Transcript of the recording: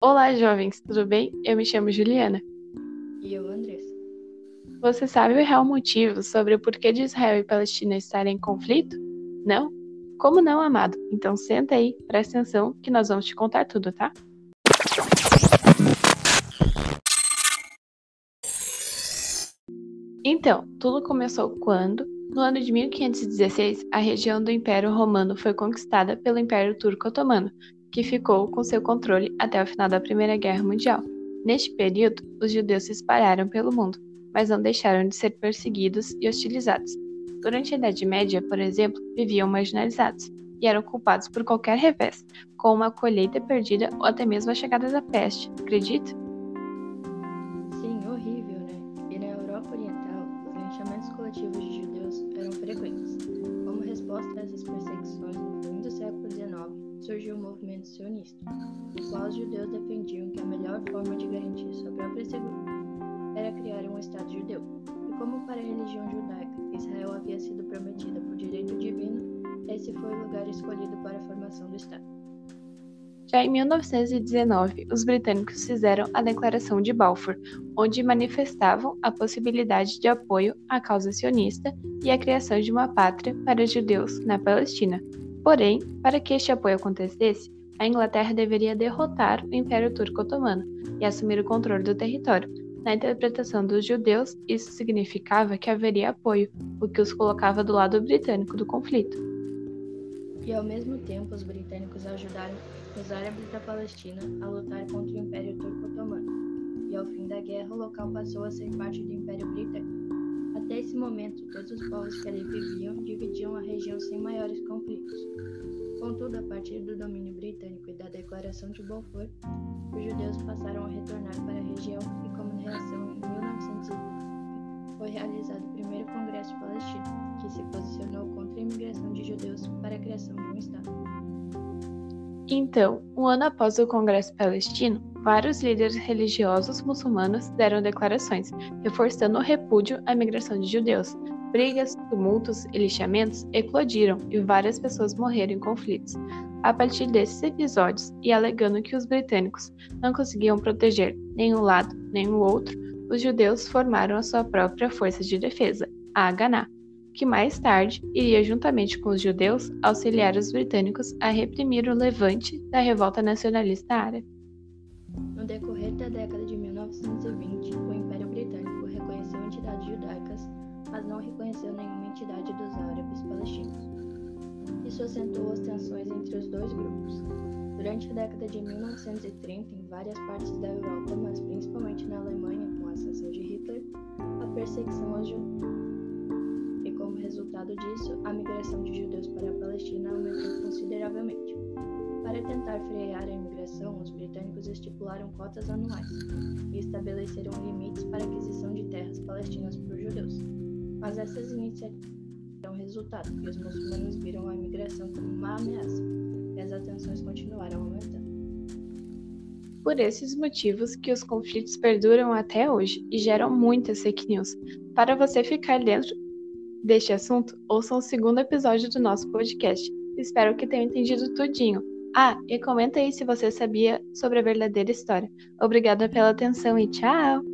Olá, jovens, tudo bem? Eu me chamo Juliana. E eu, Andressa. Você sabe o real motivo sobre o porquê de Israel e Palestina estarem em conflito? Não? Como não, amado? Então senta aí, presta atenção que nós vamos te contar tudo, tá? Então, tudo começou quando, no ano de 1516, a região do Império Romano foi conquistada pelo Império Turco Otomano, que ficou com seu controle até o final da Primeira Guerra Mundial. Neste período, os judeus se espalharam pelo mundo, mas não deixaram de ser perseguidos e hostilizados. Durante a Idade Média, por exemplo, viviam marginalizados e eram culpados por qualquer revés, como uma colheita perdida ou até mesmo a chegada da peste. Acredita? Sim, horrível, né? E na Europa Oriental, os linchamentos coletivos de judeus eram frequentes. Como resposta a essas perseguições, no fim do século XIX, surgiu o movimento sionista, no qual os judeus defendiam que a melhor forma de garantir sua própria segurança era criar um Estado judeu. E como para a religião judaica Israel havia sido prometida por direito divino, esse foi o lugar escolhido para a formação do Estado. Já em 1919, os britânicos fizeram a Declaração de Balfour, onde manifestavam a possibilidade de apoio à causa sionista e a criação de uma pátria para judeus na Palestina, Porém, para que este apoio acontecesse, a Inglaterra deveria derrotar o Império Turco Otomano e assumir o controle do território. Na interpretação dos judeus, isso significava que haveria apoio, o que os colocava do lado britânico do conflito. E ao mesmo tempo, os britânicos ajudaram os árabes da Palestina a lutar contra o Império Turco Otomano. E ao fim da guerra, o local passou a ser parte do Império Britânico. Até esse momento, todos os povos que ali viviam dividiam a região sem maiores conflitos. Contudo, a partir do domínio britânico e da Declaração de Balfour, os judeus passaram a retornar para a região e, como reação, em 1920 foi realizado o primeiro Congresso Palestino, que se posicionou contra a imigração de judeus para a criação de um Estado. Então, um ano após o Congresso Palestino, vários líderes religiosos muçulmanos deram declarações, reforçando o repúdio à migração de judeus. Brigas, tumultos e lixamentos eclodiram e várias pessoas morreram em conflitos. A partir desses episódios, e alegando que os britânicos não conseguiam proteger nem um lado nem o outro, os judeus formaram a sua própria força de defesa, a Haganah que mais tarde iria, juntamente com os judeus, auxiliar os britânicos a reprimir o levante da revolta nacionalista árabe. No decorrer da década de 1920, o Império Britânico reconheceu entidades judaicas, mas não reconheceu nenhuma entidade dos árabes palestinos. Isso acentuou as tensões entre os dois grupos. Durante a década de 1930, em várias partes da Europa, mas principalmente na Alemanha, com a ascensão de Hitler, a perseguição aos judeus resultado disso, a migração de judeus para a Palestina aumentou consideravelmente. Para tentar frear a imigração, os britânicos estipularam cotas anuais e estabeleceram limites para aquisição de terras palestinas por judeus. Mas essas iniciativas deram resultado e os muçulmanos viram a imigração como uma ameaça, e as atenções continuaram aumentando. Por esses motivos que os conflitos perduram até hoje e geram muitas fake news. Para você ficar dentro deste assunto, ouçam o segundo episódio do nosso podcast. Espero que tenham entendido tudinho. Ah, e comenta aí se você sabia sobre a verdadeira história. Obrigada pela atenção e tchau!